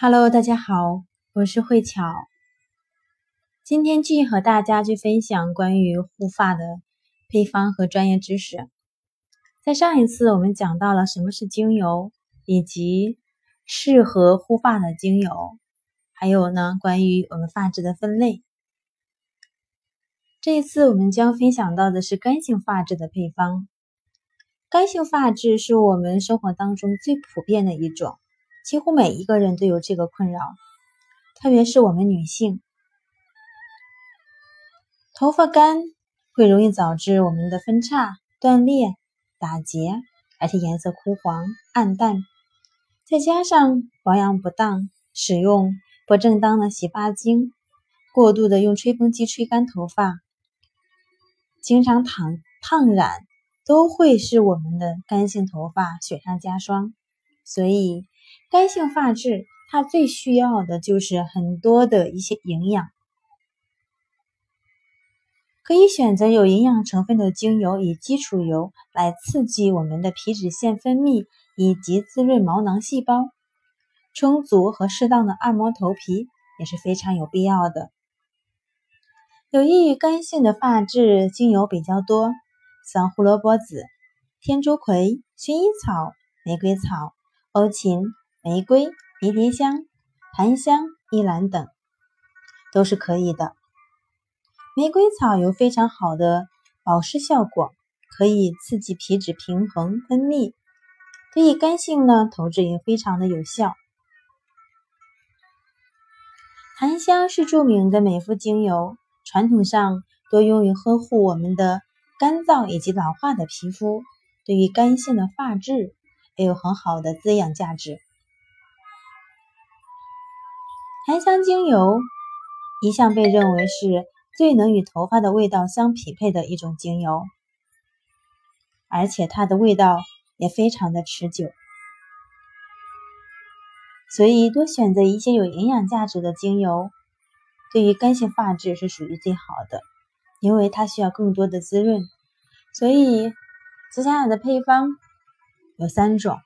Hello，大家好，我是慧巧。今天继续和大家去分享关于护发的配方和专业知识。在上一次我们讲到了什么是精油，以及适合护发的精油，还有呢关于我们发质的分类。这一次我们将分享到的是干性发质的配方。干性发质是我们生活当中最普遍的一种。几乎每一个人都有这个困扰，特别是我们女性，头发干会容易导致我们的分叉、断裂、打结，而且颜色枯黄、暗淡。再加上保养不当、使用不正当的洗发精、过度的用吹风机吹干头发、经常烫烫染，都会使我们的干性头发雪上加霜。所以。干性发质，它最需要的就是很多的一些营养，可以选择有营养成分的精油，以基础油来刺激我们的皮脂腺分泌，以及滋润毛囊细胞。充足和适当的按摩头皮也是非常有必要的。有益于干性的发质精油比较多，像胡萝卜籽、天竺葵、薰衣草、玫瑰草、欧芹。玫瑰、迷迭香、檀香、依兰等都是可以的。玫瑰草有非常好的保湿效果，可以刺激皮脂平衡分泌，对于干性呢头质也非常的有效。檀香是著名的美肤精油，传统上多用于呵护我们的干燥以及老化的皮肤，对于干性的发质也有很好的滋养价值。檀香精油一向被认为是最能与头发的味道相匹配的一种精油，而且它的味道也非常的持久，所以多选择一些有营养价值的精油，对于干性发质是属于最好的，因为它需要更多的滋润。所以接下来的配方有三种，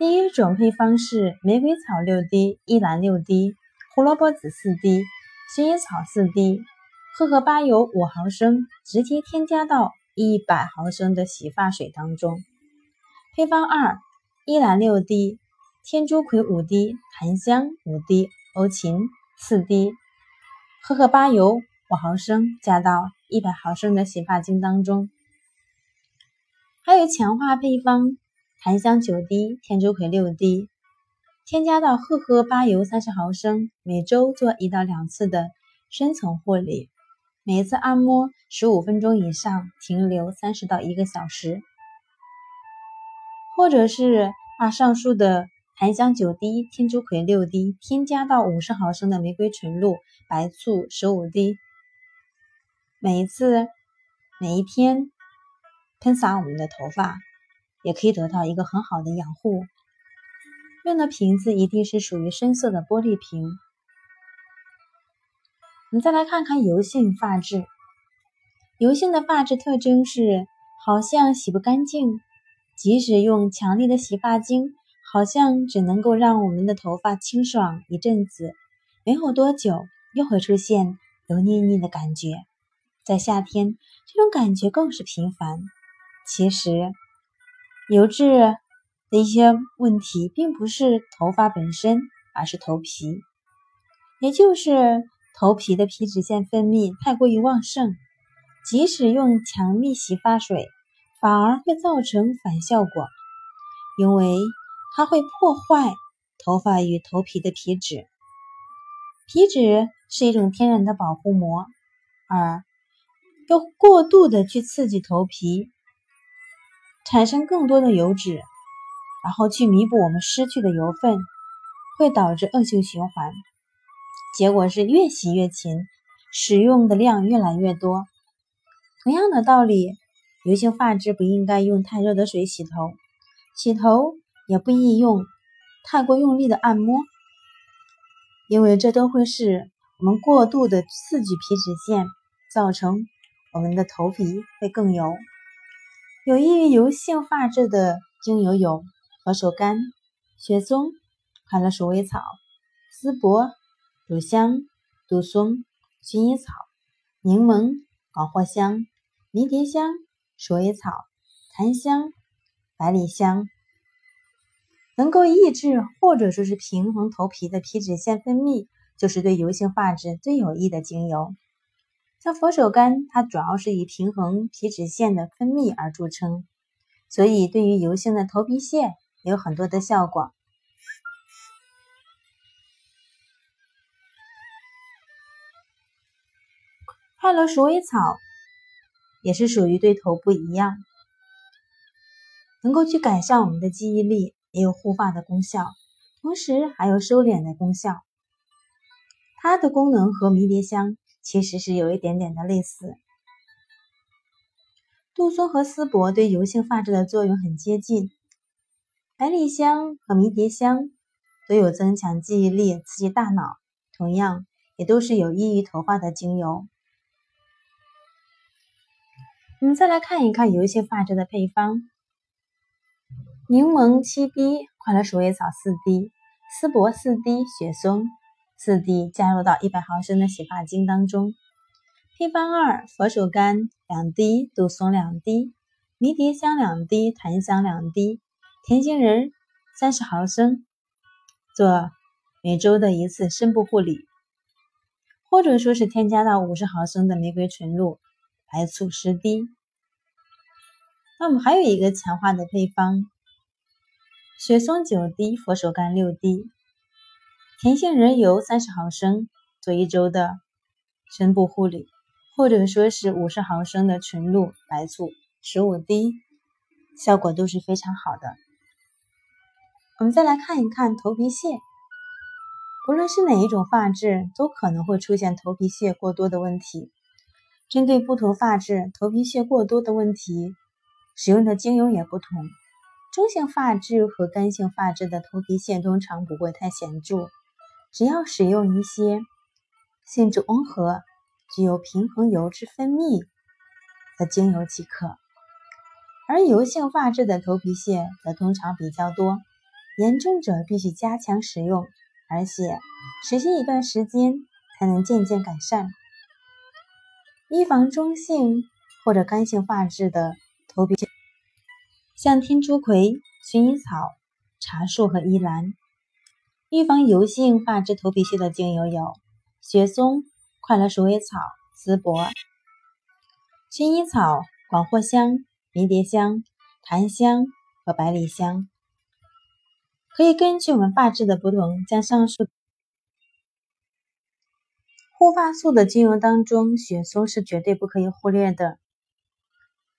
第一种配方是玫瑰草六滴，依兰六滴。胡萝卜籽四滴，薰衣草四滴，荷荷巴油五毫升，直接添加到一百毫升的洗发水当中。配方二：依兰六滴，天竺葵五滴，檀香五滴，欧芹四滴，荷荷巴油五毫升，加到一百毫升的洗发精当中。还有强化配方：檀香九滴，天竺葵六滴。添加到荷荷巴油三十毫升，每周做一到两次的深层护理，每一次按摩十五分钟以上，停留三十到一个小时。或者是把上述的檀香九滴、天竺葵六滴，添加到五十毫升的玫瑰纯露、白醋十五滴，每一次每一天喷洒我们的头发，也可以得到一个很好的养护。用的瓶子一定是属于深色的玻璃瓶。我们再来看看油性发质。油性的发质特征是，好像洗不干净，即使用强力的洗发精，好像只能够让我们的头发清爽一阵子，没有多久又会出现油腻腻的感觉。在夏天，这种感觉更是频繁。其实，油质。的一些问题，并不是头发本身，而是头皮，也就是头皮的皮脂腺分泌太过于旺盛，即使用强力洗发水，反而会造成反效果，因为它会破坏头发与头皮的皮脂。皮脂是一种天然的保护膜，而又过度的去刺激头皮，产生更多的油脂。然后去弥补我们失去的油分，会导致恶性循环，结果是越洗越勤，使用的量越来越多。同样的道理，油性发质不应该用太热的水洗头，洗头也不宜用太过用力的按摩，因为这都会是我们过度的刺激皮脂腺，造成我们的头皮会更油。有益于油性发质的精油有。何首甘、雪松、快乐鼠尾草、丝柏、乳香、杜松、薰衣草、柠檬、广藿香、迷迭香、鼠尾草、檀香、百里香，能够抑制或者说是平衡头皮的皮脂腺分泌，就是对油性发质最有益的精油。像佛手柑，它主要是以平衡皮脂腺的分泌而著称，所以对于油性的头皮屑有很多的效果。快乐鼠尾草也是属于对头部一样，能够去改善我们的记忆力，也有护发的功效，同时还有收敛的功效。它的功能和迷迭香。其实是有一点点的类似，杜松和丝柏对油性发质的作用很接近，百里香和迷迭香都有增强记忆力、刺激大脑，同样也都是有益于头发的精油。我们再来看一看油性发质的配方：柠檬七滴，快乐鼠尾草四滴，丝柏四滴，雪松。四滴加入到一百毫升的洗发精当中。配方二：佛手柑两滴，杜松两滴，迷迭香两滴，檀香两滴，甜杏仁三十毫升。做每周的一次深部护理，或者说是添加到五十毫升的玫瑰纯露，白醋十滴。那我们还有一个强化的配方：雪松九滴，佛手柑六滴。甜杏仁油三十毫升，做一周的深部护理，或者说是五十毫升的纯露、白醋十五滴，效果都是非常好的。我们再来看一看头皮屑，不论是哪一种发质，都可能会出现头皮屑过多的问题。针对不同发质头皮屑过多的问题，使用的精油也不同。中性发质和干性发质的头皮屑通常不会太显著。只要使用一些性质温和、具有平衡油脂分泌的精油即可，而油性发质的头皮屑则通常比较多，严重者必须加强使用，而且持续一段时间才能渐渐改善。预防中性或者干性发质的头皮屑，像天竺葵、薰衣草、茶树和依兰。预防油性发质头皮屑的精油有雪松、快乐鼠尾草、丝柏、薰衣草、广藿香、迷迭香、檀香和百里香。可以根据我们发质的不同，将上述护发素的精油当中，雪松是绝对不可以忽略的。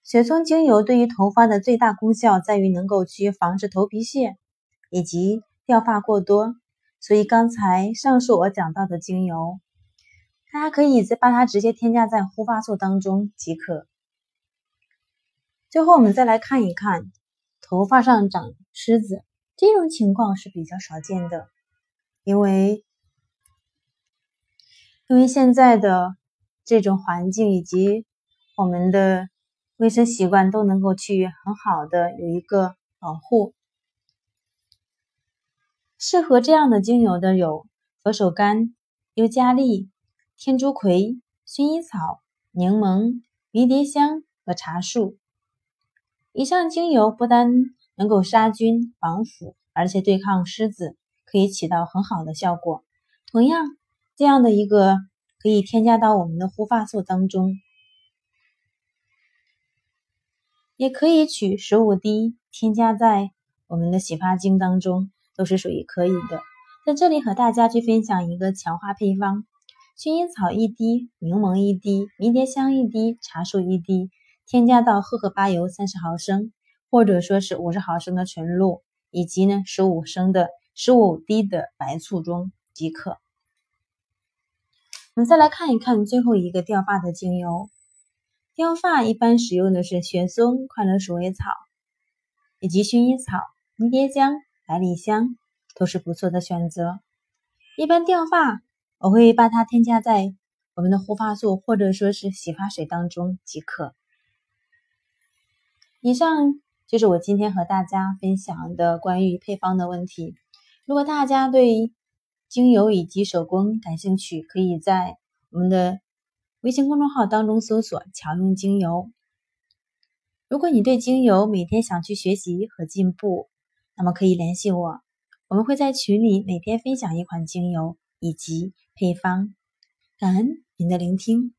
雪松精油对于头发的最大功效在于能够去防止头皮屑以及。掉发过多，所以刚才上述我讲到的精油，大家可以再把它直接添加在护发素当中即可。最后，我们再来看一看头发上长虱子这种情况是比较少见的，因为因为现在的这种环境以及我们的卫生习惯都能够去很好的有一个保护。适合这样的精油的有佛手柑、尤加利、天竺葵、薰衣草、柠檬、迷迭香和茶树。以上精油不单能够杀菌防腐，而且对抗虱子，可以起到很好的效果。同样，这样的一个可以添加到我们的护发素当中，也可以取十五滴添加在我们的洗发精当中。都是属于可以的，在这里和大家去分享一个强化配方：薰衣草一滴，柠檬一滴，迷迭香一滴，茶树一滴，添加到荷荷巴油三十毫升，或者说是五十毫升的纯露，以及呢十五升的十五滴的白醋中即可。我们再来看一看最后一个掉发的精油，掉发一般使用的是雪松、快乐鼠尾草以及薰衣草、迷迭香。百里香都是不错的选择。一般掉发，我会把它添加在我们的护发素或者说是洗发水当中即可。以上就是我今天和大家分享的关于配方的问题。如果大家对精油以及手工感兴趣，可以在我们的微信公众号当中搜索“巧用精油”。如果你对精油每天想去学习和进步，那么可以联系我，我们会在群里每天分享一款精油以及配方。感恩您的聆听。